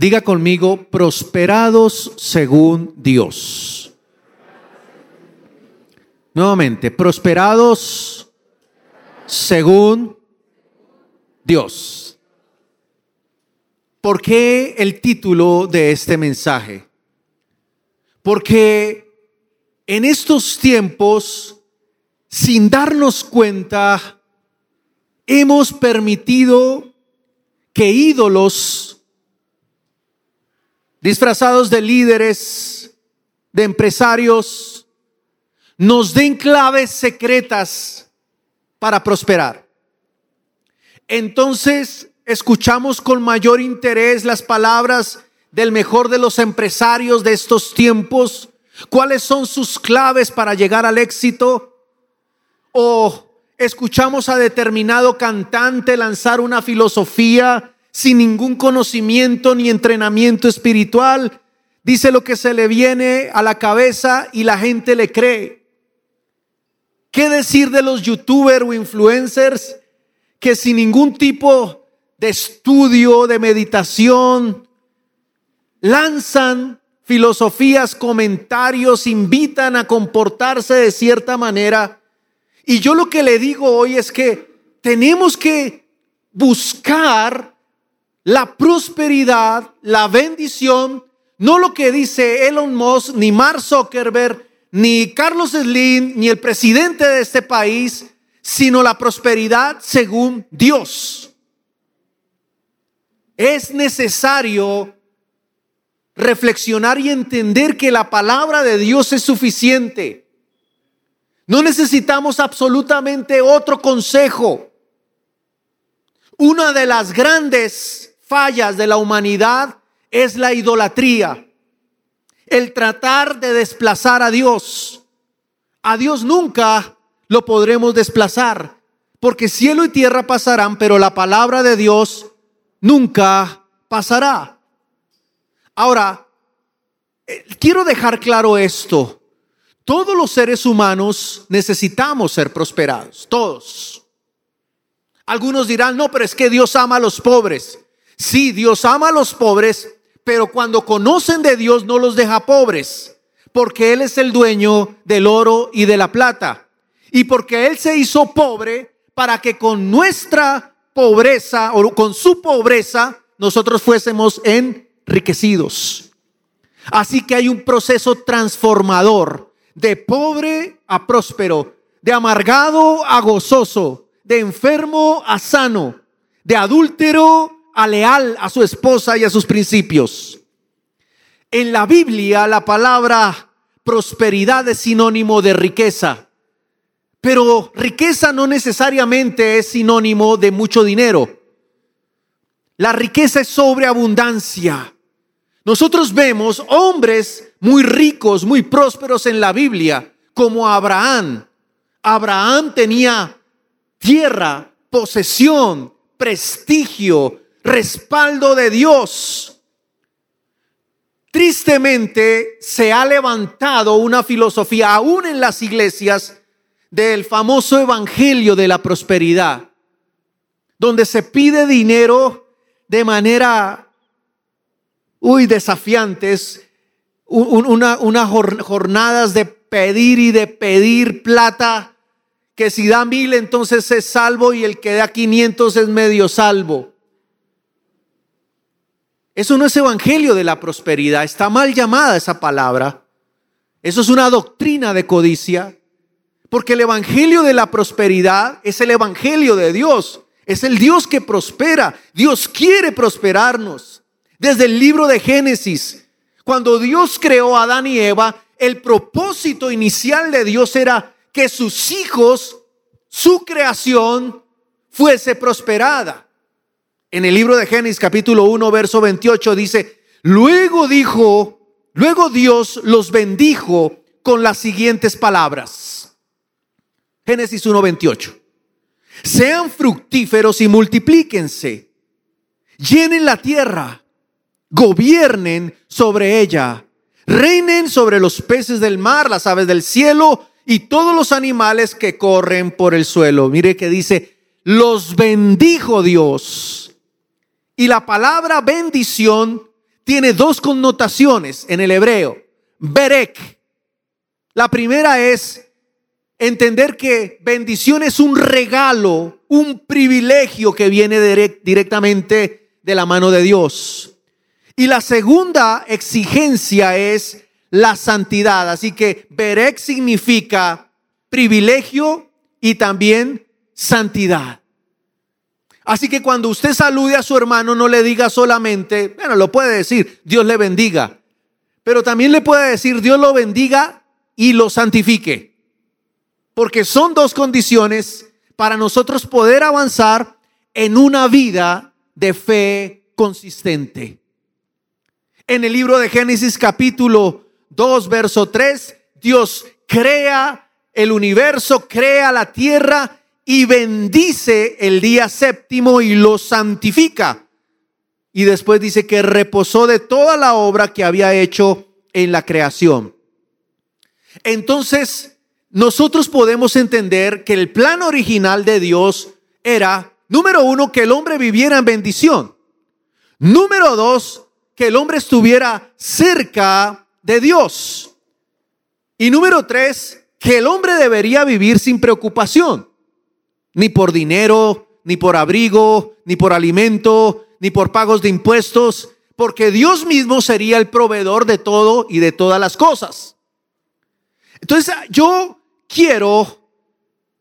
Diga conmigo, prosperados según Dios. Nuevamente, prosperados según Dios. ¿Por qué el título de este mensaje? Porque en estos tiempos, sin darnos cuenta, hemos permitido que ídolos disfrazados de líderes, de empresarios, nos den claves secretas para prosperar. Entonces escuchamos con mayor interés las palabras del mejor de los empresarios de estos tiempos, cuáles son sus claves para llegar al éxito, o escuchamos a determinado cantante lanzar una filosofía sin ningún conocimiento ni entrenamiento espiritual, dice lo que se le viene a la cabeza y la gente le cree. ¿Qué decir de los youtubers o influencers que sin ningún tipo de estudio, de meditación, lanzan filosofías, comentarios, invitan a comportarse de cierta manera? Y yo lo que le digo hoy es que tenemos que buscar la prosperidad, la bendición, no lo que dice Elon Musk, ni Mark Zuckerberg, ni Carlos Slim, ni el presidente de este país, sino la prosperidad según Dios. Es necesario reflexionar y entender que la palabra de Dios es suficiente. No necesitamos absolutamente otro consejo. Una de las grandes fallas de la humanidad es la idolatría, el tratar de desplazar a Dios. A Dios nunca lo podremos desplazar, porque cielo y tierra pasarán, pero la palabra de Dios nunca pasará. Ahora, eh, quiero dejar claro esto. Todos los seres humanos necesitamos ser prosperados, todos. Algunos dirán, no, pero es que Dios ama a los pobres. Sí, Dios ama a los pobres, pero cuando conocen de Dios no los deja pobres, porque Él es el dueño del oro y de la plata. Y porque Él se hizo pobre para que con nuestra pobreza o con su pobreza nosotros fuésemos enriquecidos. Así que hay un proceso transformador de pobre a próspero, de amargado a gozoso, de enfermo a sano, de adúltero a leal a su esposa y a sus principios. En la Biblia la palabra prosperidad es sinónimo de riqueza, pero riqueza no necesariamente es sinónimo de mucho dinero. La riqueza es sobreabundancia. Nosotros vemos hombres muy ricos, muy prósperos en la Biblia, como Abraham. Abraham tenía tierra, posesión, prestigio, respaldo de Dios. Tristemente se ha levantado una filosofía, aún en las iglesias, del famoso evangelio de la prosperidad, donde se pide dinero de manera, uy, desafiantes, unas una jornadas de pedir y de pedir plata, que si da mil entonces es salvo y el que da quinientos es medio salvo. Eso no es evangelio de la prosperidad, está mal llamada esa palabra. Eso es una doctrina de codicia, porque el evangelio de la prosperidad es el evangelio de Dios, es el Dios que prospera. Dios quiere prosperarnos. Desde el libro de Génesis, cuando Dios creó a Adán y Eva, el propósito inicial de Dios era que sus hijos, su creación, fuese prosperada. En el libro de Génesis capítulo 1, verso 28 dice, luego dijo, luego Dios los bendijo con las siguientes palabras. Génesis 1, 28. Sean fructíferos y multiplíquense. Llenen la tierra, gobiernen sobre ella, reinen sobre los peces del mar, las aves del cielo y todos los animales que corren por el suelo. Mire que dice, los bendijo Dios y la palabra bendición tiene dos connotaciones en el hebreo. Berek. La primera es entender que bendición es un regalo, un privilegio que viene directamente de la mano de Dios. Y la segunda exigencia es la santidad. Así que Berek significa privilegio y también santidad. Así que cuando usted salude a su hermano, no le diga solamente, bueno, lo puede decir, Dios le bendiga, pero también le puede decir, Dios lo bendiga y lo santifique. Porque son dos condiciones para nosotros poder avanzar en una vida de fe consistente. En el libro de Génesis capítulo 2, verso 3, Dios crea el universo, crea la tierra y bendice el día séptimo y lo santifica. Y después dice que reposó de toda la obra que había hecho en la creación. Entonces, nosotros podemos entender que el plan original de Dios era, número uno, que el hombre viviera en bendición. Número dos, que el hombre estuviera cerca de Dios. Y número tres, que el hombre debería vivir sin preocupación, ni por dinero, ni por abrigo, ni por alimento, ni por pagos de impuestos, porque Dios mismo sería el proveedor de todo y de todas las cosas. Entonces yo quiero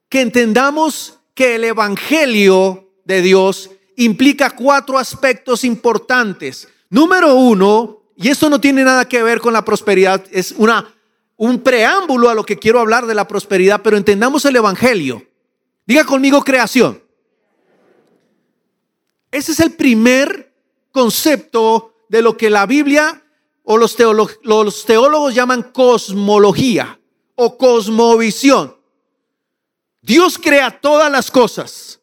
que entendamos que el Evangelio de Dios implica cuatro aspectos importantes. Número uno, y esto no tiene nada que ver con la prosperidad, es una, un preámbulo a lo que quiero hablar de la prosperidad, pero entendamos el Evangelio. Diga conmigo creación. Ese es el primer concepto de lo que la Biblia o los, teólogos llaman cosmología o cosmovisión. Dios crea todas las cosas.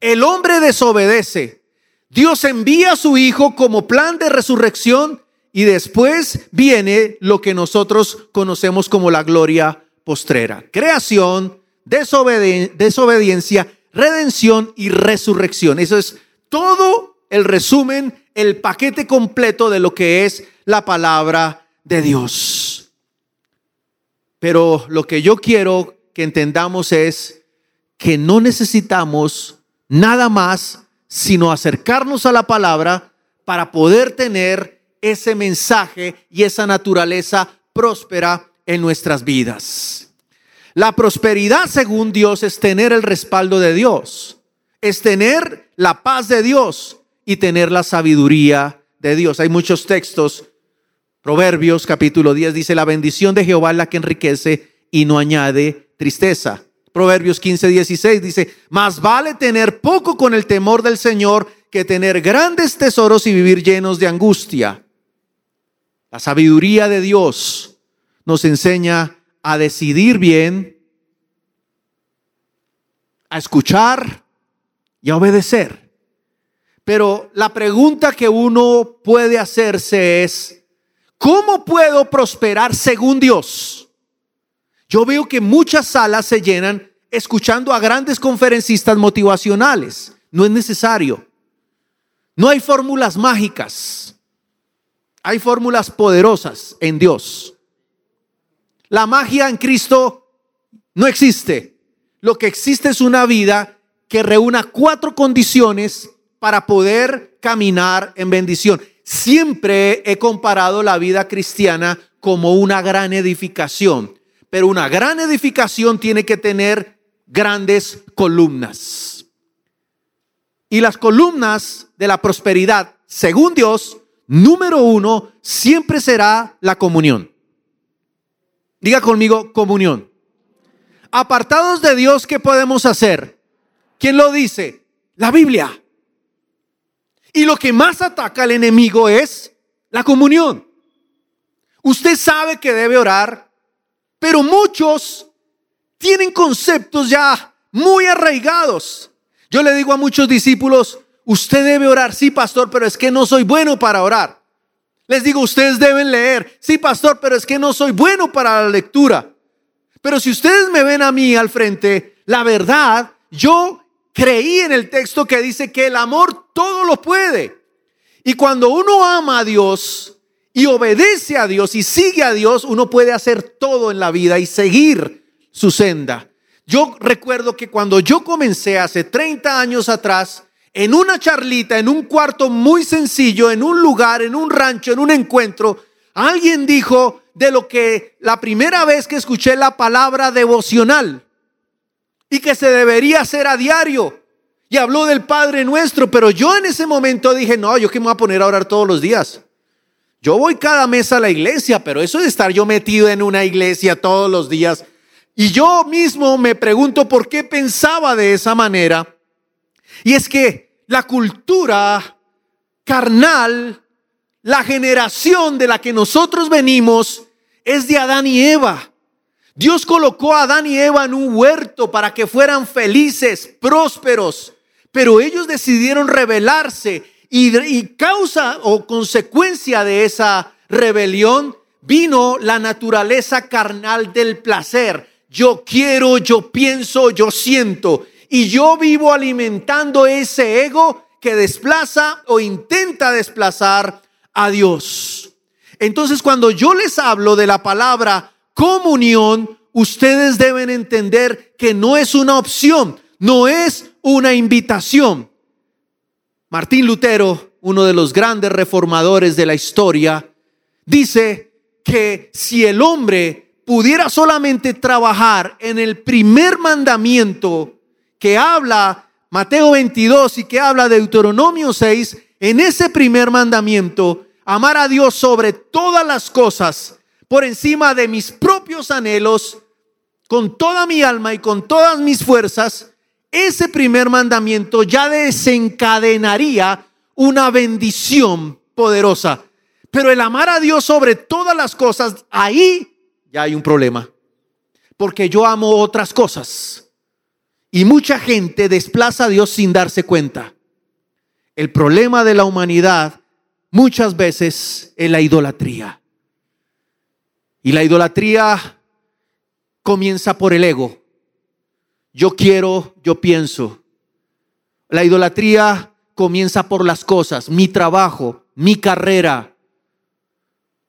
El hombre desobedece. Dios envía a su Hijo como plan de resurrección y después viene lo que nosotros conocemos como la gloria postrera. Creación, desobediencia, redención y resurrección. Eso es todo el resumen, el paquete completo de lo que es la palabra de Dios. Pero lo que yo quiero que entendamos es que no necesitamos nada más sino acercarnos a la palabra para poder tener ese mensaje y esa naturaleza próspera en nuestras vidas. La prosperidad según Dios es tener el respaldo de Dios, es tener la paz de Dios y tener la sabiduría de Dios. Hay muchos textos Proverbios capítulo 10 dice, la bendición de Jehová es la que enriquece y no añade tristeza. Proverbios 15, 16 dice, más vale tener poco con el temor del Señor que tener grandes tesoros y vivir llenos de angustia. La sabiduría de Dios nos enseña a decidir bien, a escuchar y a obedecer. Pero la pregunta que uno puede hacerse es, ¿Cómo puedo prosperar según Dios? Yo veo que muchas salas se llenan escuchando a grandes conferencistas motivacionales. No es necesario. No hay fórmulas mágicas. Hay fórmulas poderosas en Dios. La magia en Cristo no existe. Lo que existe es una vida que reúna cuatro condiciones para poder caminar en bendición. Siempre he comparado la vida cristiana como una gran edificación, pero una gran edificación tiene que tener grandes columnas. Y las columnas de la prosperidad, según Dios, número uno, siempre será la comunión. Diga conmigo, comunión. Apartados de Dios, ¿qué podemos hacer? ¿Quién lo dice? La Biblia. Y lo que más ataca al enemigo es la comunión. Usted sabe que debe orar, pero muchos tienen conceptos ya muy arraigados. Yo le digo a muchos discípulos, usted debe orar, sí, pastor, pero es que no soy bueno para orar. Les digo, ustedes deben leer, sí, pastor, pero es que no soy bueno para la lectura. Pero si ustedes me ven a mí al frente, la verdad, yo creí en el texto que dice que el amor todo lo puede. Y cuando uno ama a Dios y obedece a Dios y sigue a Dios, uno puede hacer todo en la vida y seguir su senda. Yo recuerdo que cuando yo comencé hace 30 años atrás, en una charlita, en un cuarto muy sencillo, en un lugar, en un rancho, en un encuentro, alguien dijo de lo que la primera vez que escuché la palabra devocional y que se debería hacer a diario. Y habló del Padre nuestro, pero yo en ese momento dije, no, yo que me voy a poner a orar todos los días. Yo voy cada mes a la iglesia, pero eso de estar yo metido en una iglesia todos los días. Y yo mismo me pregunto por qué pensaba de esa manera. Y es que la cultura carnal, la generación de la que nosotros venimos, es de Adán y Eva. Dios colocó a Adán y Eva en un huerto para que fueran felices, prósperos, pero ellos decidieron rebelarse y, y causa o consecuencia de esa rebelión vino la naturaleza carnal del placer. Yo quiero, yo pienso, yo siento. Y yo vivo alimentando ese ego que desplaza o intenta desplazar a Dios. Entonces cuando yo les hablo de la palabra comunión, ustedes deben entender que no es una opción, no es una invitación. Martín Lutero, uno de los grandes reformadores de la historia, dice que si el hombre pudiera solamente trabajar en el primer mandamiento que habla Mateo 22 y que habla de Deuteronomio 6, en ese primer mandamiento, amar a Dios sobre todas las cosas, por encima de mis propios anhelos, con toda mi alma y con todas mis fuerzas, ese primer mandamiento ya desencadenaría una bendición poderosa. Pero el amar a Dios sobre todas las cosas, ahí ya hay un problema. Porque yo amo otras cosas. Y mucha gente desplaza a Dios sin darse cuenta. El problema de la humanidad muchas veces es la idolatría. Y la idolatría comienza por el ego. Yo quiero, yo pienso. La idolatría comienza por las cosas, mi trabajo, mi carrera.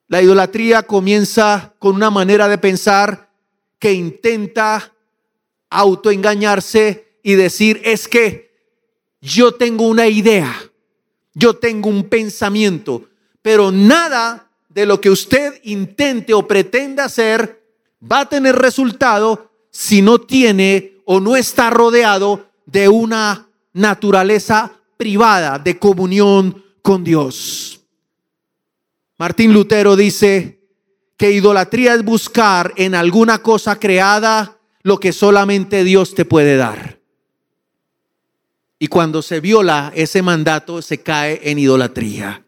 La idolatría comienza con una manera de pensar que intenta autoengañarse y decir, es que yo tengo una idea, yo tengo un pensamiento, pero nada de lo que usted intente o pretenda hacer va a tener resultado si no tiene o no está rodeado de una naturaleza privada de comunión con Dios. Martín Lutero dice que idolatría es buscar en alguna cosa creada lo que solamente Dios te puede dar. Y cuando se viola ese mandato, se cae en idolatría.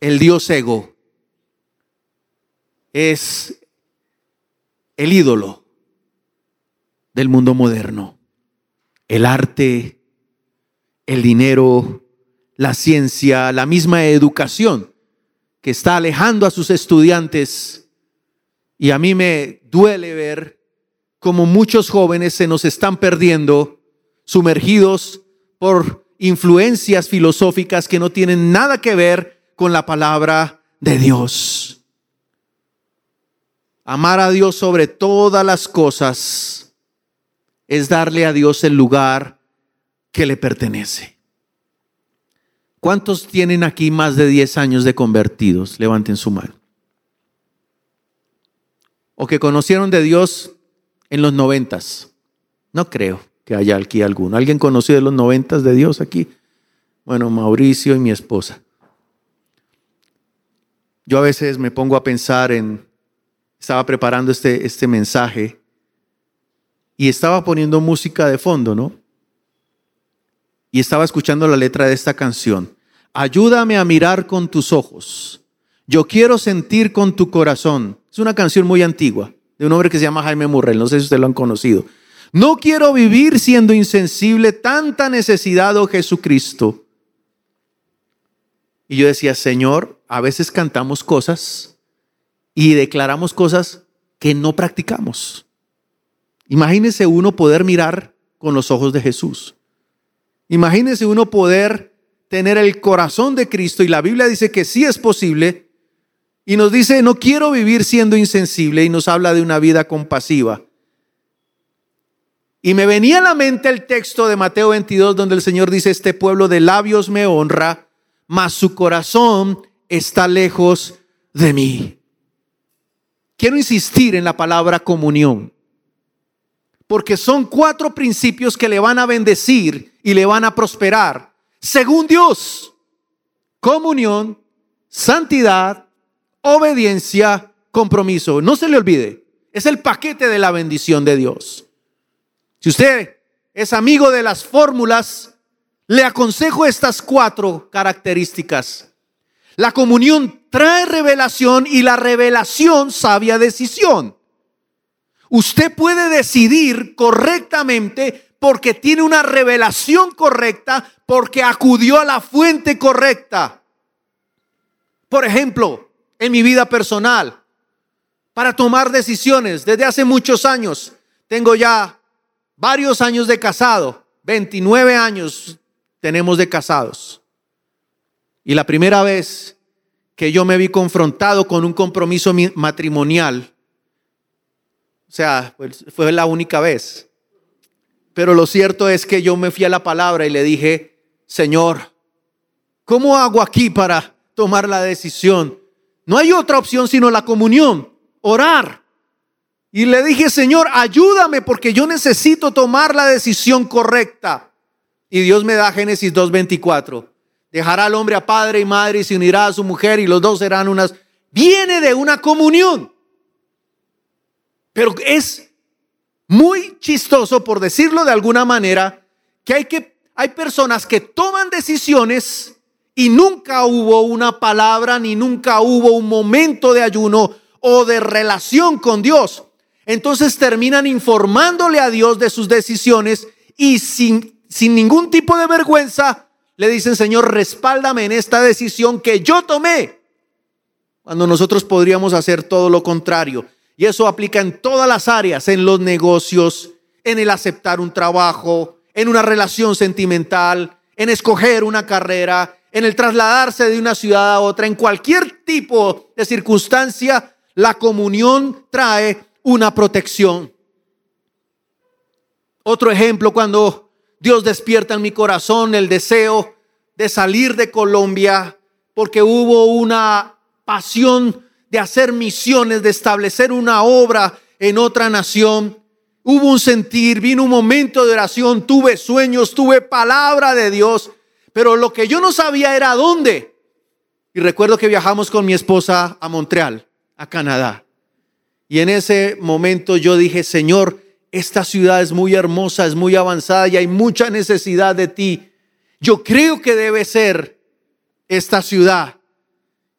El Dios ego es el ídolo del mundo moderno. El arte, el dinero, la ciencia, la misma educación que está alejando a sus estudiantes. Y a mí me duele ver como muchos jóvenes se nos están perdiendo, sumergidos por influencias filosóficas que no tienen nada que ver con la palabra de Dios. Amar a Dios sobre todas las cosas es darle a Dios el lugar que le pertenece. ¿Cuántos tienen aquí más de 10 años de convertidos? Levanten su mano. O que conocieron de Dios en los noventas. No creo que haya aquí alguno. ¿Alguien conocido de los noventas de Dios aquí? Bueno, Mauricio y mi esposa. Yo a veces me pongo a pensar en, estaba preparando este, este mensaje y estaba poniendo música de fondo, ¿no? Y estaba escuchando la letra de esta canción. Ayúdame a mirar con tus ojos. Yo quiero sentir con tu corazón. Es una canción muy antigua de un hombre que se llama Jaime Murrell, no sé si ustedes lo han conocido. No quiero vivir siendo insensible, tanta necesidad, oh Jesucristo. Y yo decía, Señor, a veces cantamos cosas y declaramos cosas que no practicamos. Imagínese uno poder mirar con los ojos de Jesús. Imagínese uno poder tener el corazón de Cristo y la Biblia dice que sí es posible y nos dice, no quiero vivir siendo insensible y nos habla de una vida compasiva. Y me venía a la mente el texto de Mateo 22 donde el Señor dice, este pueblo de labios me honra, mas su corazón está lejos de mí. Quiero insistir en la palabra comunión, porque son cuatro principios que le van a bendecir y le van a prosperar, según Dios. Comunión, santidad, obediencia, compromiso. No se le olvide, es el paquete de la bendición de Dios. Si usted es amigo de las fórmulas, le aconsejo estas cuatro características. La comunión trae revelación y la revelación sabia decisión. Usted puede decidir correctamente porque tiene una revelación correcta, porque acudió a la fuente correcta. Por ejemplo, en mi vida personal, para tomar decisiones desde hace muchos años, tengo ya varios años de casado, 29 años tenemos de casados. Y la primera vez que yo me vi confrontado con un compromiso matrimonial, o sea, pues, fue la única vez. Pero lo cierto es que yo me fui a la palabra y le dije, Señor, ¿cómo hago aquí para tomar la decisión? No hay otra opción sino la comunión, orar. Y le dije, Señor, ayúdame porque yo necesito tomar la decisión correcta. Y Dios me da Génesis 2.24. Dejará al hombre a padre y madre y se unirá a su mujer y los dos serán unas... Viene de una comunión. Pero es muy chistoso, por decirlo de alguna manera, que hay, que, hay personas que toman decisiones y nunca hubo una palabra ni nunca hubo un momento de ayuno o de relación con Dios entonces terminan informándole a Dios de sus decisiones y sin, sin ningún tipo de vergüenza le dicen, Señor, respáldame en esta decisión que yo tomé. Cuando nosotros podríamos hacer todo lo contrario. Y eso aplica en todas las áreas, en los negocios, en el aceptar un trabajo, en una relación sentimental, en escoger una carrera, en el trasladarse de una ciudad a otra, en cualquier tipo de circunstancia, la comunión trae una protección. Otro ejemplo, cuando Dios despierta en mi corazón el deseo de salir de Colombia, porque hubo una pasión de hacer misiones, de establecer una obra en otra nación. Hubo un sentir, vino un momento de oración, tuve sueños, tuve palabra de Dios, pero lo que yo no sabía era dónde. Y recuerdo que viajamos con mi esposa a Montreal, a Canadá. Y en ese momento yo dije, Señor, esta ciudad es muy hermosa, es muy avanzada y hay mucha necesidad de ti. Yo creo que debe ser esta ciudad.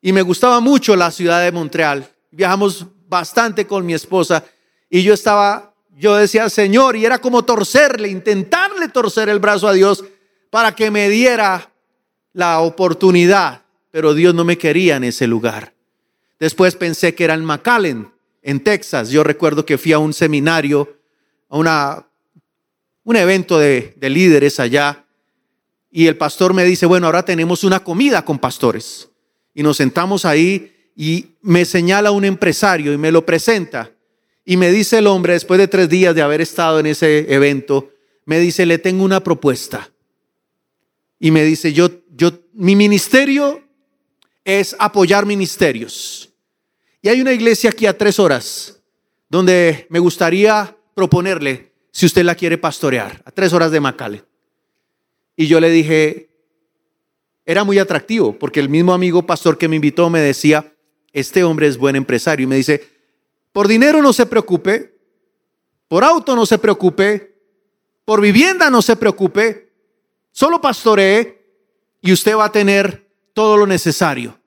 Y me gustaba mucho la ciudad de Montreal. Viajamos bastante con mi esposa y yo estaba, yo decía, Señor, y era como torcerle, intentarle torcer el brazo a Dios para que me diera la oportunidad, pero Dios no me quería en ese lugar. Después pensé que era en McAllen en Texas. Yo recuerdo que fui a un seminario, a una, un evento de, de líderes allá, y el pastor me dice, bueno, ahora tenemos una comida con pastores. Y nos sentamos ahí y me señala un empresario y me lo presenta. Y me dice el hombre, después de tres días de haber estado en ese evento, me dice, le tengo una propuesta. Y me dice, yo, yo, mi ministerio es apoyar ministerios. Y hay una iglesia aquí a tres horas donde me gustaría proponerle, si usted la quiere pastorear, a tres horas de Macale. Y yo le dije, era muy atractivo, porque el mismo amigo pastor que me invitó me decía, este hombre es buen empresario. Y me dice, por dinero no se preocupe, por auto no se preocupe, por vivienda no se preocupe, solo pastoree y usted va a tener todo lo necesario.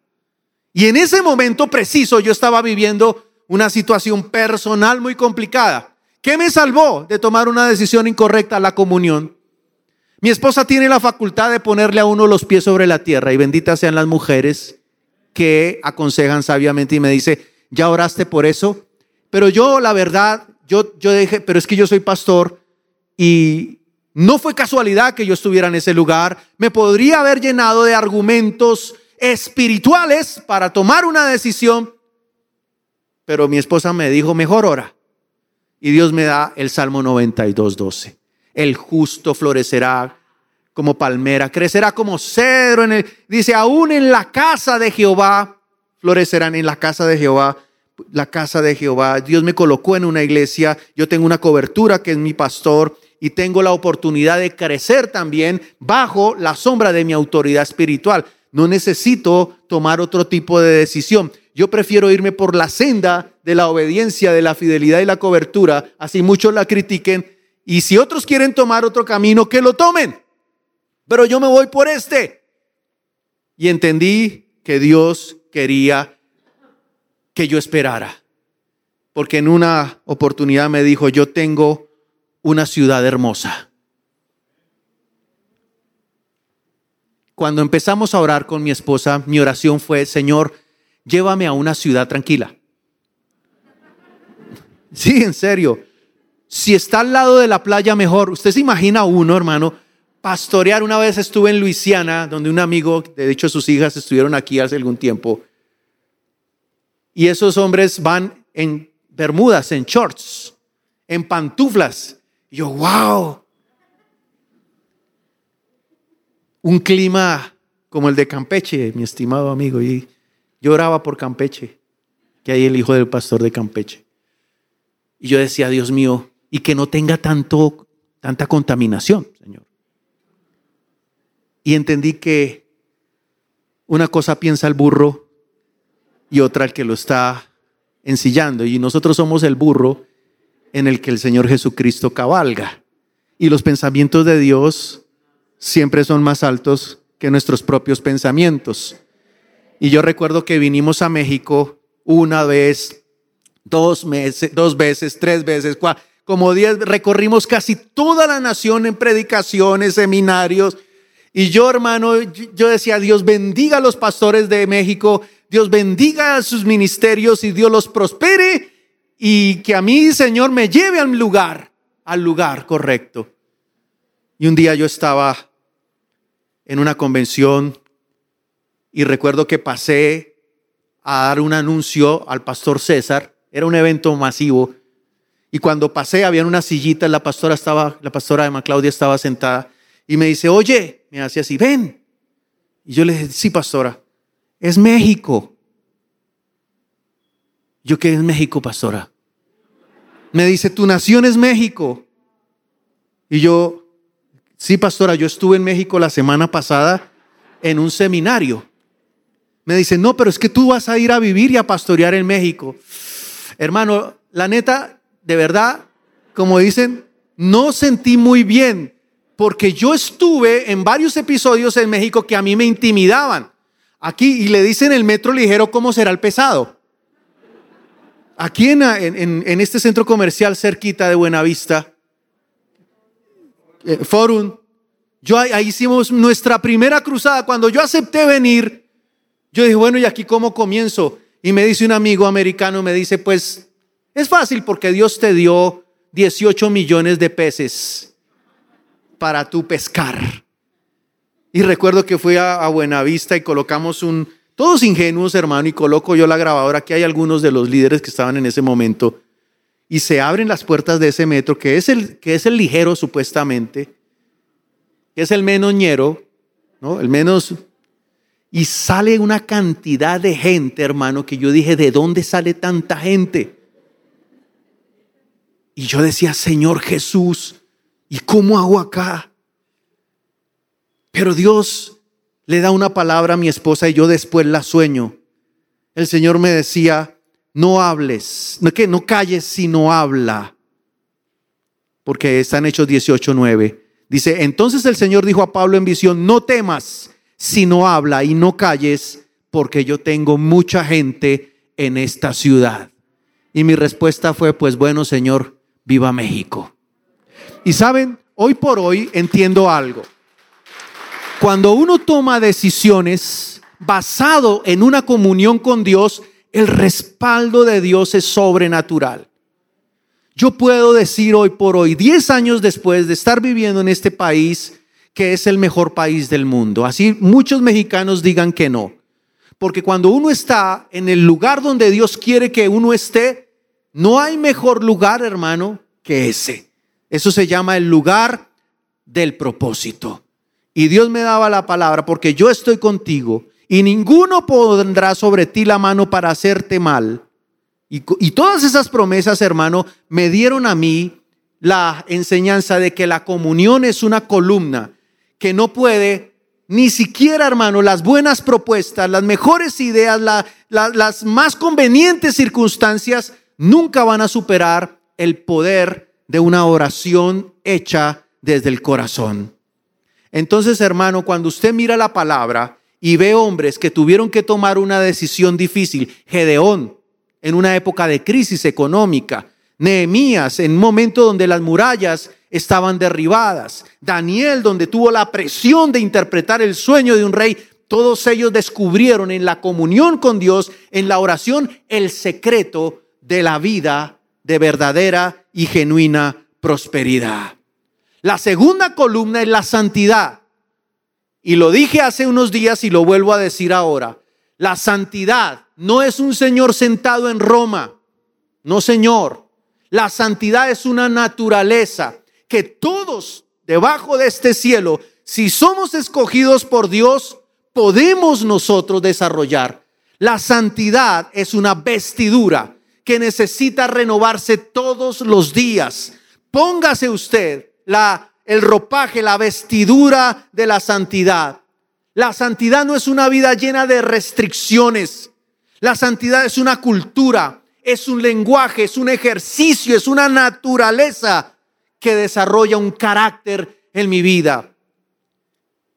Y en ese momento preciso yo estaba viviendo una situación personal muy complicada. ¿Qué me salvó de tomar una decisión incorrecta? La comunión. Mi esposa tiene la facultad de ponerle a uno los pies sobre la tierra y benditas sean las mujeres que aconsejan sabiamente y me dice, ¿ya oraste por eso? Pero yo, la verdad, yo, yo dije, pero es que yo soy pastor y, no fue casualidad que yo estuviera en ese lugar. Me podría haber llenado de argumentos espirituales para tomar una decisión. Pero mi esposa me dijo, mejor ora. Y Dios me da el Salmo 92, 12. El justo florecerá como palmera, crecerá como cedro dice, aún en la casa de Jehová, florecerán en la casa de Jehová, la casa de Jehová. Dios me colocó en una iglesia, yo tengo una cobertura que es mi pastor y tengo la oportunidad de crecer también bajo la sombra de mi autoridad espiritual. No necesito tomar otro tipo de decisión. Yo prefiero irme por la senda de la obediencia, de la fidelidad y la cobertura, así muchos la critiquen. Y si otros quieren tomar otro camino, que lo tomen pero yo me voy por este. Y entendí que Dios quería que yo esperara. Porque en una oportunidad me dijo, yo tengo una ciudad hermosa. Cuando empezamos a orar con mi esposa, mi oración fue, Señor, llévame a una ciudad tranquila. Sí, en serio. Si está al lado de la playa, mejor. Usted se imagina uno, hermano, pastorear. Una vez estuve en Luisiana, donde un amigo, de hecho sus hijas estuvieron aquí hace algún tiempo, y esos hombres van en bermudas, en shorts, en pantuflas. Y yo, wow. Un clima como el de Campeche, mi estimado amigo. Y yo oraba por Campeche, que hay el hijo del pastor de Campeche. Y yo decía, Dios mío, y que no tenga tanto, tanta contaminación, Señor y entendí que una cosa piensa el burro y otra el que lo está ensillando. Y nosotros somos el burro en el que el Señor Jesucristo cabalga. Y los pensamientos de Dios siempre son más altos que nuestros propios pensamientos. Y yo recuerdo que vinimos a México una vez, dos meses, dos veces, tres veces, como diez, recorrimos casi toda la nación en predicaciones, seminarios, y yo, hermano, yo decía, Dios bendiga a los pastores de México, Dios bendiga a sus ministerios y Dios los prospere y que a mí, Señor, me lleve al lugar, al lugar correcto. Y un día yo estaba en una convención y recuerdo que pasé a dar un anuncio al pastor César, era un evento masivo, y cuando pasé había una sillita, la pastora estaba, la pastora de Claudia estaba sentada y me dice, oye, me hace así, ven. Y yo le dije, sí, pastora, es México. Yo, ¿qué es México, pastora? Me dice, tu nación es México. Y yo, sí, pastora, yo estuve en México la semana pasada en un seminario. Me dice, no, pero es que tú vas a ir a vivir y a pastorear en México. Hermano, la neta, de verdad, como dicen, no sentí muy bien porque yo estuve en varios episodios en México que a mí me intimidaban. Aquí, y le dicen el metro ligero, ¿cómo será el pesado? Aquí en, en, este centro comercial cerquita de Buenavista, eh, Forum, yo ahí hicimos nuestra primera cruzada. Cuando yo acepté venir, yo dije, bueno, ¿y aquí cómo comienzo? Y me dice un amigo americano, me dice, pues es fácil porque Dios te dio 18 millones de peces para tu pescar. Y recuerdo que fui a, Buenavista y colocamos un, todos ingenuos hermano, y coloco yo la grabadora, aquí hay algunos de los líderes que estaban en ese momento, y se abren las puertas de ese metro, que es el, que es el ligero supuestamente, que es el menos ñero, ¿no? El menos... Y sale una cantidad de gente, hermano, que yo dije, ¿de dónde sale tanta gente? Y yo decía, Señor Jesús, ¿Y cómo hago acá? Pero Dios le da una palabra a mi esposa y yo después la sueño. El Señor me decía, no hables, no, que no calles sino habla. Porque están hechos 18:9. Dice, entonces el Señor dijo a Pablo en visión, no temas, sino habla y no calles, porque yo tengo mucha gente en esta ciudad. Y mi respuesta fue, pues bueno, Señor, viva México. Y saben, hoy por hoy entiendo algo. Cuando uno toma decisiones basado en una comunión con Dios, el respaldo de Dios es sobrenatural. yo puedo decir hoy por hoy, 10 años después de estar viviendo en este país, que es el mejor país del mundo. Así muchos mexicanos digan que no. Porque cuando uno está en el lugar donde Dios quiere que uno esté, no hay mejor lugar, hermano, que ese. Eso se llama el lugar del propósito. Y Dios me daba la palabra porque yo estoy contigo y ninguno pondrá sobre ti la mano para hacerte mal. Y, y, todas esas promesas, hermano, me dieron a mí la enseñanza de que la comunión es una columna que no puede ni siquiera, hermano, las buenas propuestas, las mejores ideas, las más convenientes circunstancias, nunca van a superar el poder de una oración hecha desde el corazón. Entonces, hermano, cuando usted mira la palabra y ve hombres que tuvieron que tomar una decisión difícil, Gedeón, en una época de crisis económica, Nehemías, en un momento donde las murallas estaban derribadas. Daniel, donde tuvo la presión de interpretar el sueño de un rey, todos ellos descubrieron en la comunión con Dios, en la oración, el secreto de la vida de verdadera y genuina prosperidad. La segunda columna es la santidad. Y lo dije hace unos días y lo vuelvo a decir ahora. La santidad no es un Señor sentado en Roma. No, Señor. La santidad es una naturaleza que todos debajo de este cielo, si somos escogidos por Dios, podemos nosotros desarrollar. La santidad es una vestidura que necesita renovarse todos los días. Póngase usted la, el ropaje, la vestidura de la santidad. La santidad no es una vida llena de restricciones. La santidad es una cultura, es un lenguaje, es un ejercicio, es una naturaleza que desarrolla un carácter en mi vida.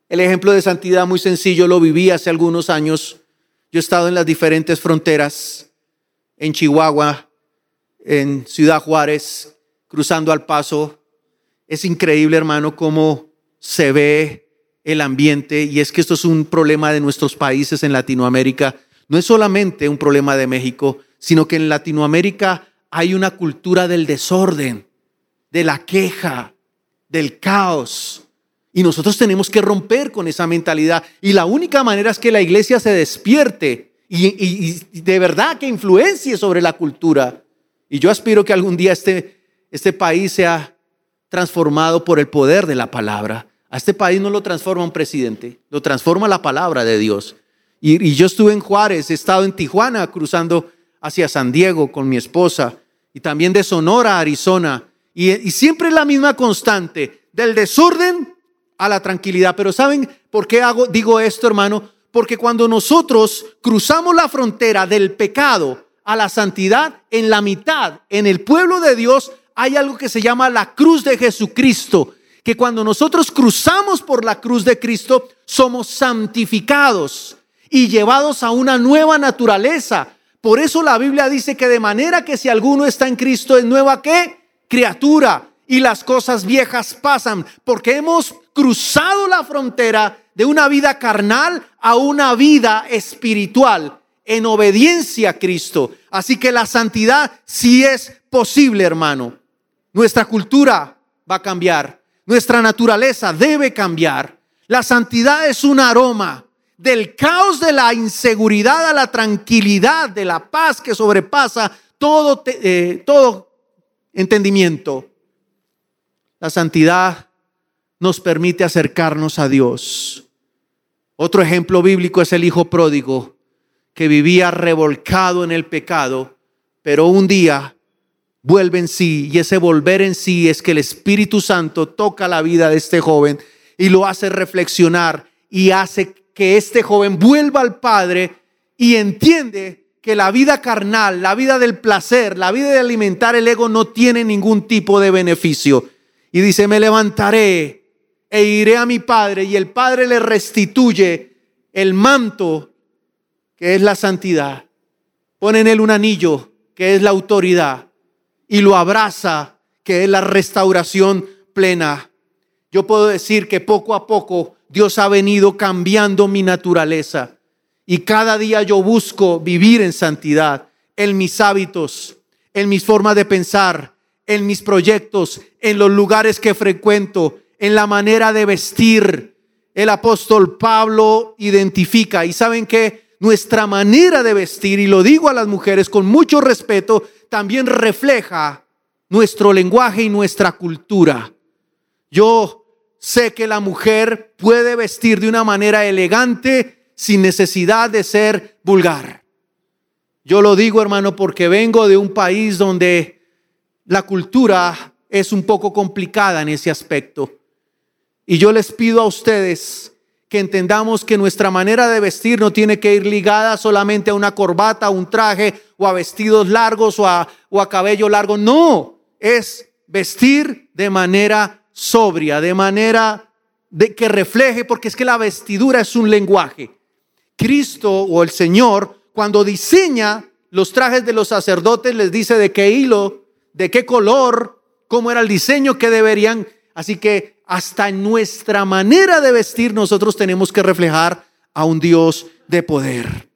El ejemplo de santidad muy sencillo lo viví hace algunos años. Yo he estado en las diferentes fronteras, en Chihuahua, en Ciudad Juárez, cruzando al paso. Es increíble, hermano, cómo se ve el ambiente y es que esto es un problema de nuestros países en Latinoamérica. No es solamente un problema de México, sino que en Latinoamérica hay una cultura del desorden de la queja, del caos. Y nosotros tenemos que romper con esa mentalidad. Y la única manera es que la iglesia se despierte y, de verdad que influencie sobre la cultura. Y yo aspiro que algún día este, este país sea transformado por el poder de la palabra. A este país no lo transforma un presidente, lo transforma la palabra de Dios. Y, y yo estuve en Juárez, he estado en Tijuana cruzando hacia San Diego con mi esposa y también de Sonora Arizona y, siempre es la misma constante, del desorden a la tranquilidad. Pero ¿saben por qué hago, digo esto, hermano? Porque cuando nosotros cruzamos la frontera del pecado a la santidad, en la mitad, en el pueblo de Dios, hay algo que se llama la cruz de Jesucristo. Que cuando nosotros cruzamos por la cruz de Cristo, somos santificados y llevados a una nueva naturaleza. Por eso la Biblia dice que de manera que si alguno está en Cristo es nueva que criatura y las cosas viejas pasan, porque hemos cruzado la frontera de una vida carnal a una vida espiritual en obediencia a Cristo. Así que la santidad sí es posible, hermano. Nuestra cultura va a cambiar, nuestra naturaleza debe cambiar. La santidad es un aroma del caos de la inseguridad a la tranquilidad, de la paz que sobrepasa todo, eh, entendimiento. La santidad nos permite acercarnos a Dios. Otro ejemplo bíblico es el hijo pródigo que vivía revolcado en el pecado, pero un día vuelve en sí y ese volver en sí es que el Espíritu Santo toca la vida de este joven y lo hace reflexionar y hace que este joven vuelva al Padre y entiende que la vida carnal, la vida del placer, la vida de alimentar el ego no tiene ningún tipo de beneficio. Y dice, me levantaré e iré a mi padre y el padre le restituye el manto que es la santidad. Pone en él un anillo que es la autoridad y lo abraza que es la restauración plena. Yo puedo decir que poco a poco Dios ha venido cambiando mi naturaleza. Y cada día yo busco vivir en santidad, en mis hábitos, en mis formas de pensar, en mis proyectos, en los lugares que frecuento, en la manera de vestir. El apóstol Pablo identifica y saben que nuestra manera de vestir, y lo digo a las mujeres con mucho respeto, también refleja nuestro lenguaje y nuestra cultura. Yo sé que la mujer puede vestir de una manera elegante sin necesidad de ser vulgar. Yo lo digo, hermano, porque vengo de un país donde la cultura es un poco complicada en ese aspecto. Y yo les pido a ustedes que entendamos que nuestra manera de vestir no tiene que ir ligada solamente a una corbata, a un traje o a vestidos largos o a, o a cabello largo. No, es vestir de manera sobria, de manera de que refleje, porque es que la vestidura es un lenguaje. Cristo o el Señor, cuando diseña los trajes de los sacerdotes, les dice de qué hilo, de qué color, cómo era el diseño que deberían. Así que hasta en nuestra manera de vestir nosotros tenemos que reflejar a un Dios de poder.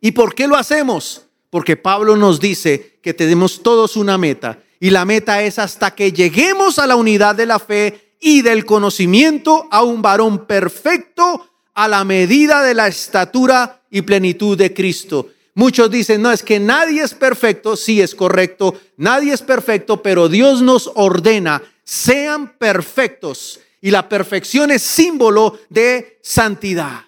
¿Y por qué lo hacemos? Porque Pablo nos dice que tenemos todos una meta y la meta es hasta que lleguemos a la unidad de la fe y del conocimiento a un varón perfecto a la medida de la estatura y plenitud de Cristo. Muchos dicen, no, es que nadie es perfecto, sí es correcto, nadie es perfecto, pero Dios nos ordena, sean perfectos. Y la perfección es símbolo de santidad.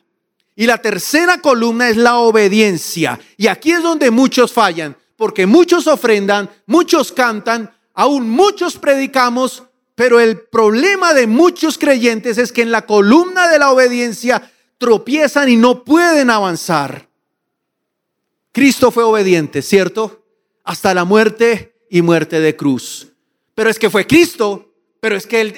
Y la tercera columna es la obediencia. Y aquí es donde muchos fallan porque muchos ofrendan, muchos cantan, aún muchos predicamos, pero el problema de muchos creyentes es que en la columna de la obediencia tropiezan y no pueden avanzar. Cristo fue obediente, ¿cierto? Hasta la muerte y muerte de cruz. Pero es que fue Cristo, pero es que él,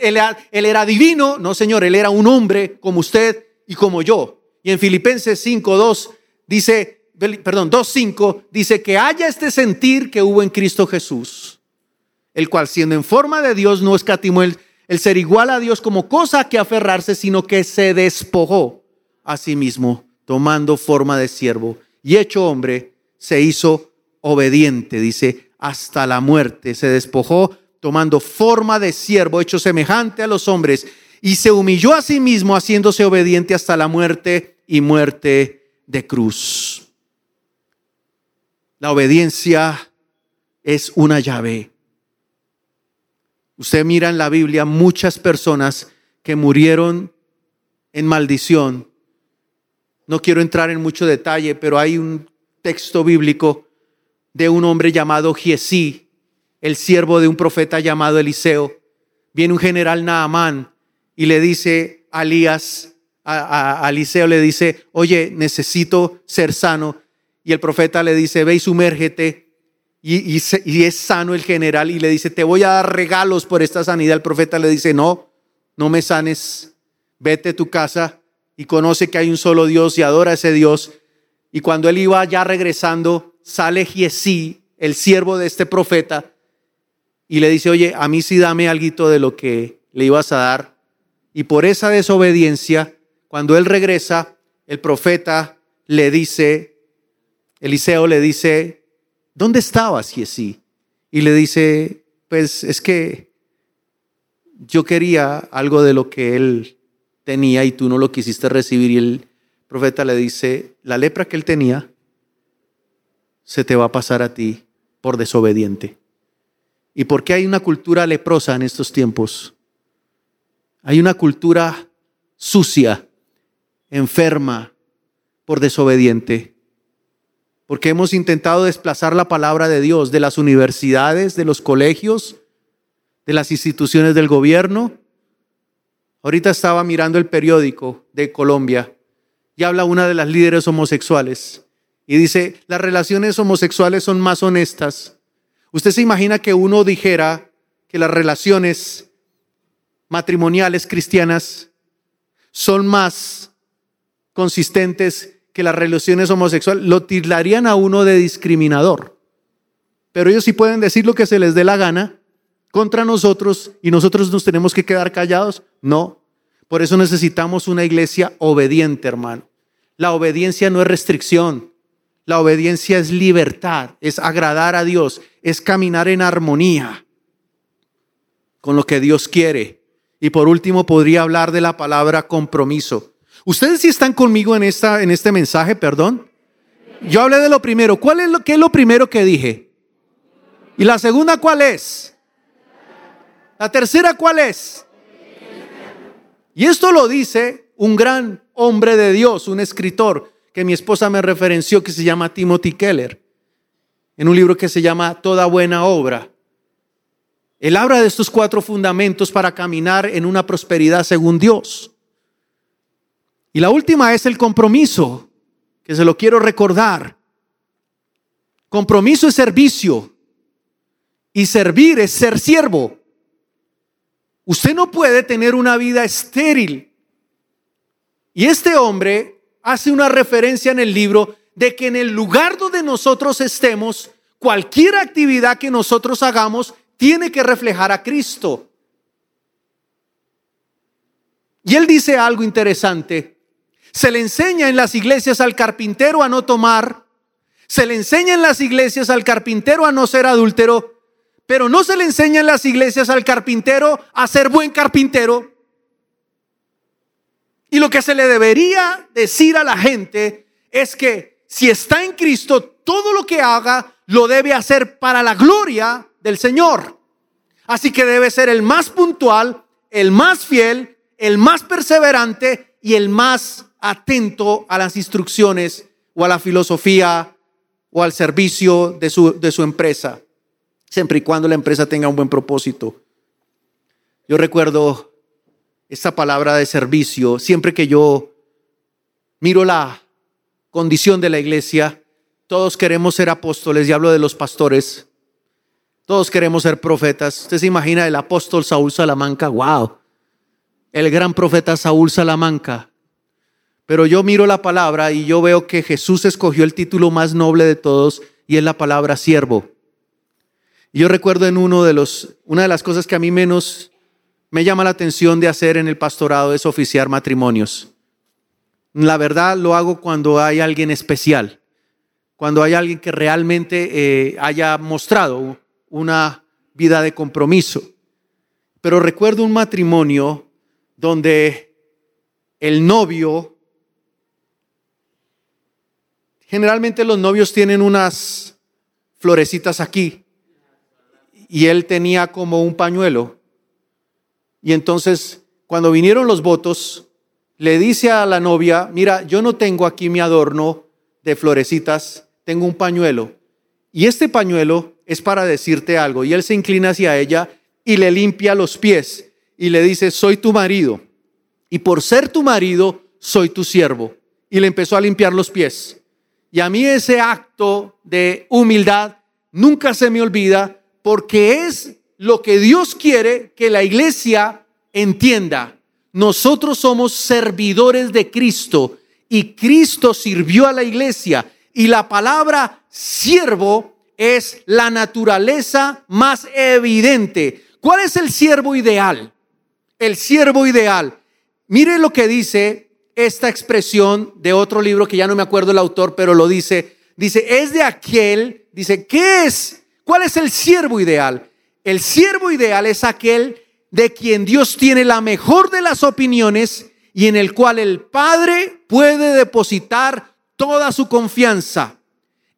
era divino. No, Señor, Él era un hombre como usted y como yo. Y en Filipenses 5.2 dice, perdón, 2.5 dice que haya este sentir que hubo en Cristo Jesús, el cual siendo en forma de Dios no escatimó el ser igual a Dios como cosa que aferrarse, sino que se despojó a sí mismo, tomando forma de siervo y hecho hombre, se hizo obediente, dice, hasta la muerte, se despojó tomando forma de siervo, hecho semejante a los hombres, y se humilló a sí mismo, haciéndose obediente hasta la muerte y muerte de cruz. La obediencia es una llave. Usted mira en la Biblia muchas personas que murieron en maldición. No quiero entrar en mucho detalle, pero hay un texto bíblico de un hombre llamado Giesí, el siervo de un profeta llamado Eliseo. Viene un general Naamán y le dice a Elías, a, Eliseo le dice, oye, necesito ser sano y el profeta le dice, ve y sumérgete. Y, y, es sano el general y le dice, te voy a dar regalos por esta sanidad. El profeta le dice, no, no me sanes, vete a tu casa y conoce que hay un solo Dios y adora a ese Dios. Y cuando él iba ya regresando, sale Giesí, el siervo de este profeta, y le dice, oye, a mí sí dame algo de lo que le ibas a dar. Y por esa desobediencia, cuando él regresa, el profeta le dice, Eliseo le dice, ¿dónde estabas, Giesí? Y le dice, pues es que yo quería algo de lo que él tenía y tú no lo quisiste recibir. Y el profeta le dice, la lepra que él tenía se te va a pasar a ti por desobediente. ¿Y por qué hay una cultura leprosa en estos tiempos? Hay una cultura sucia, enferma, por desobediente porque hemos intentado desplazar la palabra de Dios de las universidades, de los colegios, de las instituciones del gobierno. Ahorita estaba mirando el periódico de Colombia y habla una de las líderes homosexuales y dice, las relaciones homosexuales son más honestas. ¿Usted se imagina que uno dijera que las relaciones matrimoniales cristianas son más consistentes que las relaciones homosexuales lo tildarían a uno de discriminador. Pero ellos sí pueden decir lo que se les dé la gana contra nosotros y nosotros nos tenemos que quedar callados. No. Por eso necesitamos una iglesia obediente, hermano. La obediencia no es restricción. La obediencia es libertad, es agradar a Dios, es caminar en armonía. con lo que Dios quiere. Y por último, podría hablar de la palabra compromiso. Ustedes sí están conmigo en, esta, en este mensaje, perdón. Yo hablé de lo primero. ¿Cuál es lo, qué es lo primero que dije? ¿Y la segunda cuál es? La tercera cuál es? Y esto lo dice un gran hombre de Dios, un escritor que mi esposa me referenció que se llama Timothy Keller, en un libro que se llama Toda buena obra. Él habla de estos cuatro fundamentos para caminar en una prosperidad según Dios. Y la última es el compromiso, que se lo quiero recordar. Compromiso es servicio y servir es ser siervo. Usted no puede tener una vida estéril. Y este hombre hace una referencia en el libro de que en el lugar donde nosotros estemos, cualquier actividad que nosotros hagamos tiene que reflejar a Cristo. Y él dice algo interesante. Se le enseña en las iglesias al carpintero a no tomar. Se le enseña en las iglesias al carpintero a no ser adúltero. Pero no se le enseña en las iglesias al carpintero a ser buen carpintero. Y lo que se le debería decir a la gente es que si está en Cristo, todo lo que haga lo debe hacer para la gloria del Señor. Así que debe ser el más puntual, el más fiel, el más perseverante y el más atento a las instrucciones o a la filosofía o al servicio de su, de su empresa, siempre y cuando la empresa tenga un buen propósito. Yo recuerdo esta palabra de servicio, siempre que yo miro la condición de la iglesia, todos queremos ser apóstoles, y hablo de los pastores, todos queremos ser profetas. Usted se imagina el apóstol Saúl Salamanca, wow, el gran profeta Saúl Salamanca. Pero yo miro la palabra y yo veo que Jesús escogió el título más noble de todos y es la palabra siervo. yo recuerdo en uno de los, una de las cosas que a mí menos me llama la atención de hacer en el pastorado es oficiar matrimonios. La verdad lo hago cuando hay alguien especial, cuando hay alguien que realmente eh, haya mostrado una vida de compromiso. Pero recuerdo un matrimonio donde el novio, generalmente los novios tienen unas florecitas aquí, y él tenía como un pañuelo y entonces, cuando vinieron los votos, le dice a la novia, mira, yo no tengo aquí mi adorno de florecitas, tengo un pañuelo. Y este pañuelo es para decirte algo. Y él se inclina hacia ella y le limpia los pies y le dice, soy tu marido. Y por ser tu marido, soy tu siervo. Y le empezó a limpiar los pies. Y a mí ese acto de humildad nunca se me olvida porque es lo que Dios quiere que la iglesia entienda. Nosotros somos servidores de Cristo y Cristo sirvió a la iglesia y la palabra siervo es la naturaleza más evidente. ¿Cuál es el siervo ideal? El siervo ideal. Mire lo que dice esta expresión de otro libro que ya no me acuerdo el autor, pero lo dice. Dice, es de aquel, dice, ¿qué es? ¿Cuál es el siervo ideal? El siervo ideal es aquel de quien Dios tiene la mejor de las opiniones y en el cual el Padre puede depositar toda su confianza.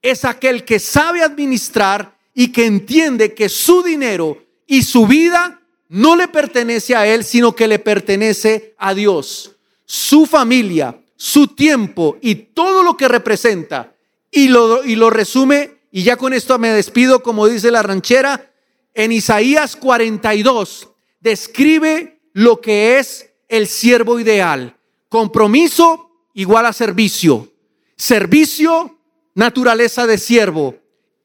Es aquel que sabe administrar y que entiende que su dinero y su vida no le pertenece a él, sino que le pertenece a Dios. Su familia, su tiempo y todo lo que representa. Y lo, y lo resume, y ya con esto me despido, como dice la ranchera, en Isaías 42 describe lo que es el siervo ideal. Compromiso igual a servicio. Servicio, naturaleza de siervo.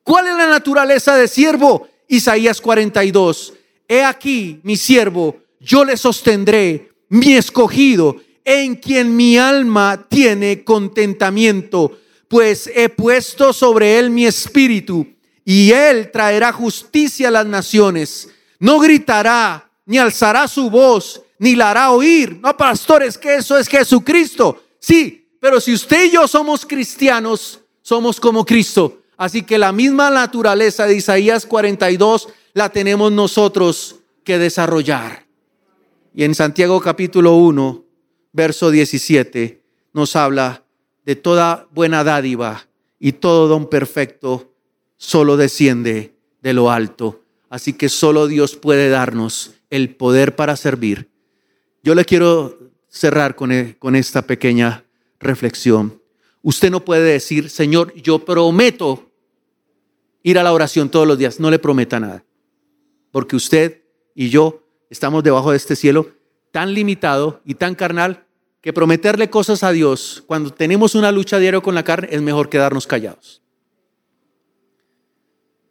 ¿Cuál es la naturaleza de siervo? Isaías 42. He aquí, mi siervo, yo le sostendré, mi escogido, en quien mi alma tiene contentamiento, pues he puesto sobre él mi espíritu y él traerá justicia a las naciones. No gritará, ni alzará su voz, ni la hará oír. No, pastores, que eso es Jesucristo. Sí, pero si usted y yo somos cristianos, somos como Cristo. Así que la misma naturaleza de Isaías 42 la tenemos nosotros que desarrollar. Y en Santiago capítulo 1, verso 17, nos habla de toda buena dádiva y todo don perfecto solo desciende de lo alto. Así que solo Dios puede darnos el poder para servir. Yo le quiero cerrar con, e, con esta pequeña reflexión. Usted no puede decir, Señor, yo prometo ir a la oración todos los días. No le prometa nada. Porque usted y yo estamos debajo de este cielo tan limitado y tan carnal que prometerle cosas a Dios cuando tenemos una lucha diaria con la carne es mejor quedarnos callados.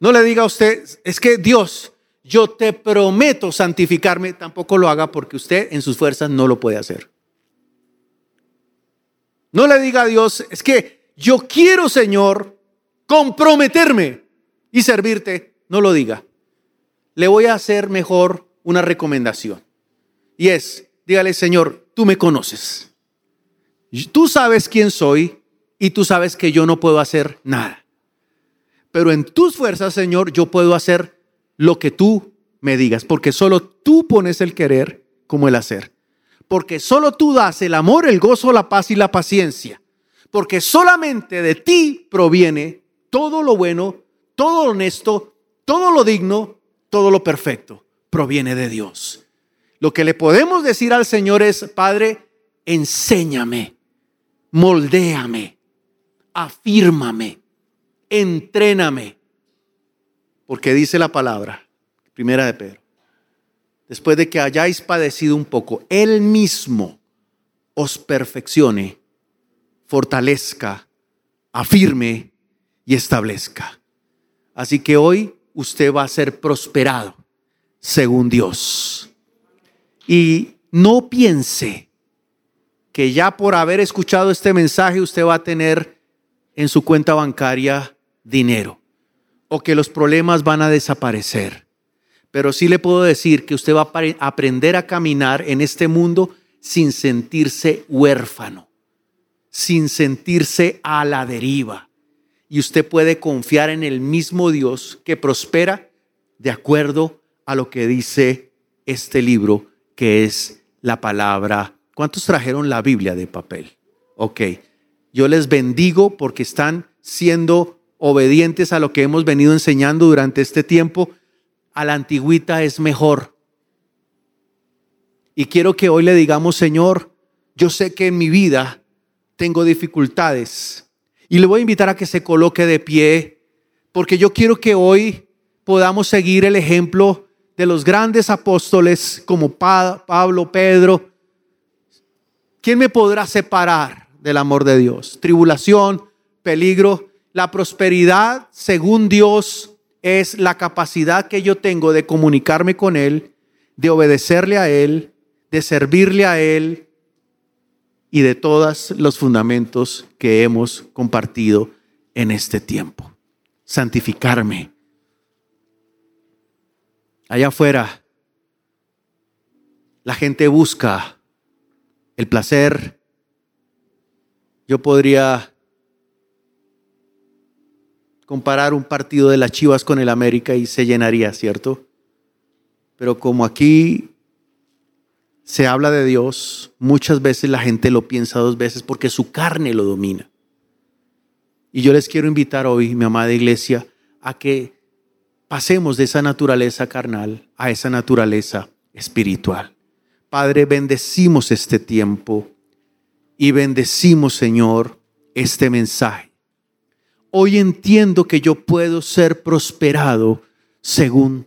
No le diga a usted, es que Dios, yo te prometo santificarme, tampoco lo haga porque usted en sus fuerzas no lo puede hacer. No le diga a Dios, es que yo quiero, Señor, comprometerme y servirte. No lo diga. Le voy a hacer mejor una recomendación. Y es, dígale, Señor, tú me conoces. Tú sabes quién soy y tú sabes que yo no puedo hacer nada. Pero en tus fuerzas, Señor, yo puedo hacer lo que tú me digas, porque solo tú pones el querer como el hacer porque solo tú das el amor, el gozo, la paz y la paciencia, porque solamente de ti proviene todo lo bueno, todo lo honesto, todo lo digno, todo lo perfecto, proviene de Dios. Lo que le podemos decir al Señor es, Padre, enséñame, moldéame, afírmame, entréname, porque dice la palabra, primera de Pedro después de que hayáis padecido un poco, Él mismo os perfeccione, fortalezca, afirme y establezca. Así que hoy usted va a ser prosperado según Dios. Y no piense que ya por haber escuchado este mensaje usted va a tener en su cuenta bancaria dinero o que los problemas van a desaparecer pero sí le puedo decir que usted va a aprender a caminar en este mundo sin sentirse huérfano, sin sentirse a la deriva. Y usted puede confiar en el mismo Dios que prospera de acuerdo a lo que dice este libro, que es la palabra. ¿Cuántos trajeron la Biblia de papel? Ok, yo les bendigo porque están siendo obedientes a lo que hemos venido enseñando durante este tiempo a la antigüita es mejor. Y quiero que hoy le digamos, Señor, yo sé que en mi vida tengo dificultades. Y le voy a invitar a que se coloque de pie, porque yo quiero que hoy podamos seguir el ejemplo de los grandes apóstoles como Pablo, Pedro. ¿Quién me podrá separar del amor de Dios? Tribulación, peligro, la prosperidad según Dios es la capacidad que yo tengo de comunicarme con Él, de obedecerle a Él, de servirle a Él y de todos los fundamentos que hemos compartido en este tiempo. Santificarme. Allá afuera, la gente busca el placer. Yo podría comparar un partido de las Chivas con el América y se llenaría, ¿cierto? Pero como aquí se habla de Dios, muchas veces la gente lo piensa dos veces porque su carne lo domina. Y yo les quiero invitar hoy, mi amada iglesia, a que pasemos de esa naturaleza carnal a esa naturaleza espiritual. Padre, bendecimos este tiempo y bendecimos, Señor, este mensaje hoy entiendo que yo puedo ser prosperado según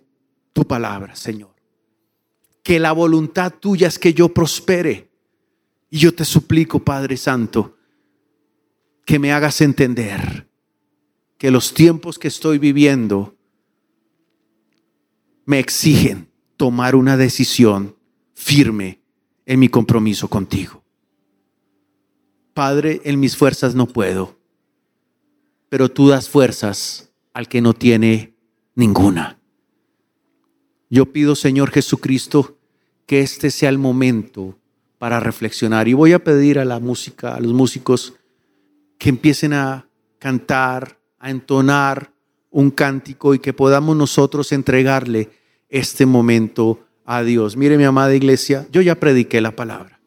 tu palabra, Señor. Que la voluntad tuya es que yo prospere. Y yo te suplico, Padre Santo, que me hagas entender que los tiempos que estoy viviendo me exigen tomar una decisión firme en mi compromiso contigo. Padre, en mis fuerzas no puedo pero tú das fuerzas al que no tiene ninguna. Yo pido, Señor Jesucristo, que este sea el momento para reflexionar. Y voy a pedir a la música, a los músicos, que empiecen a cantar, a entonar un cántico y que podamos nosotros entregarle este momento a Dios. Mire mi amada iglesia, yo ya prediqué la palabra.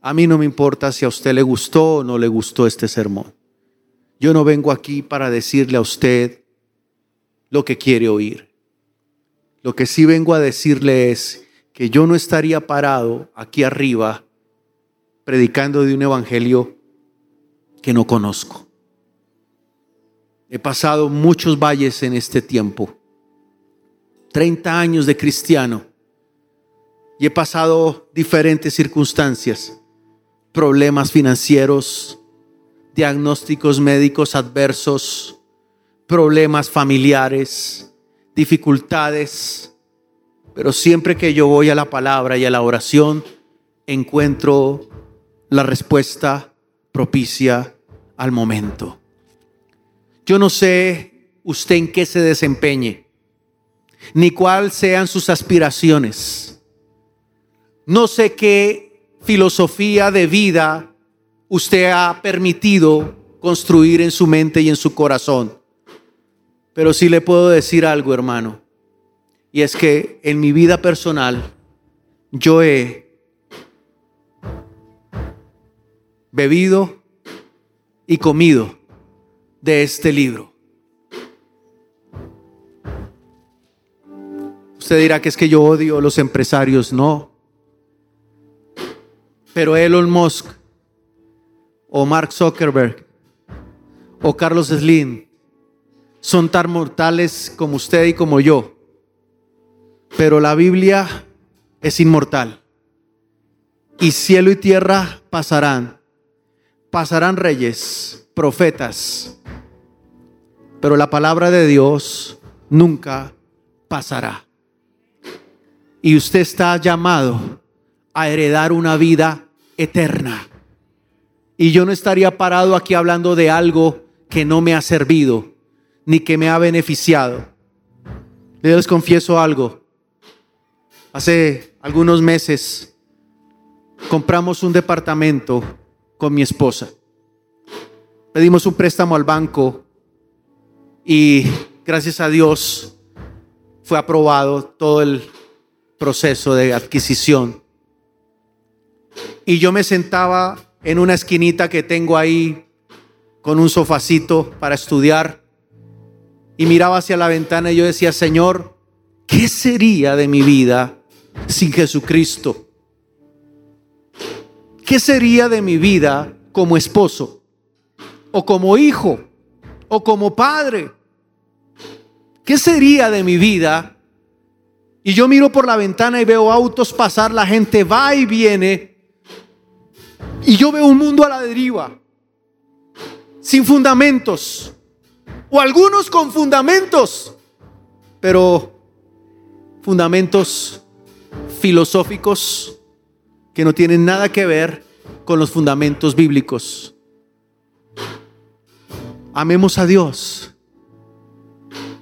A mí no me importa si a usted le gustó o no le gustó este sermón. Yo no vengo aquí para decirle a usted lo que quiere oír. Lo que sí vengo a decirle es que yo no estaría parado aquí arriba predicando de un evangelio que no conozco. He pasado muchos valles en este tiempo. 30 años de cristiano. Y he pasado diferentes circunstancias. Problemas financieros, diagnósticos médicos adversos, problemas familiares, dificultades. Pero siempre que yo voy a la palabra y a la oración, encuentro la respuesta propicia al momento. Yo no sé usted en qué se desempeñe, ni cuáles sean sus aspiraciones. No sé qué filosofía de vida usted ha permitido construir en su mente y en su corazón. Pero sí le puedo decir algo, hermano. Y es que en mi vida personal yo he bebido y comido de este libro. Usted dirá que es que yo odio a los empresarios, no. Pero Elon Musk o Mark Zuckerberg o Carlos Slim son tan mortales como usted y como yo. Pero la Biblia es inmortal. Y cielo y tierra pasarán. Pasarán reyes, profetas. Pero la palabra de Dios nunca pasará. Y usted está llamado a heredar una vida eterna. Y yo no estaría parado aquí hablando de algo que no me ha servido ni que me ha beneficiado. Les confieso algo. Hace algunos meses compramos un departamento con mi esposa. Pedimos un préstamo al banco y gracias a Dios fue aprobado todo el proceso de adquisición. Y yo me sentaba en una esquinita que tengo ahí con un sofacito para estudiar y miraba hacia la ventana y yo decía, Señor, ¿qué sería de mi vida sin Jesucristo? ¿Qué sería de mi vida como esposo? ¿O como hijo? ¿O como padre? ¿Qué sería de mi vida? Y yo miro por la ventana y veo autos pasar, la gente va y viene. Y yo veo un mundo a la deriva, sin fundamentos, o algunos con fundamentos, pero fundamentos filosóficos que no tienen nada que ver con los fundamentos bíblicos. Amemos a Dios,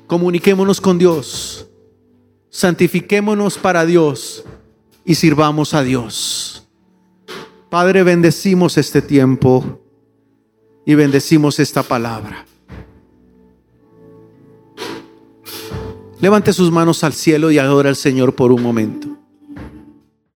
comuniquémonos con Dios, santifiquémonos para Dios y sirvamos a Dios. Padre, bendecimos este tiempo y bendecimos esta palabra. Levante sus manos al cielo y adora al Señor por un momento.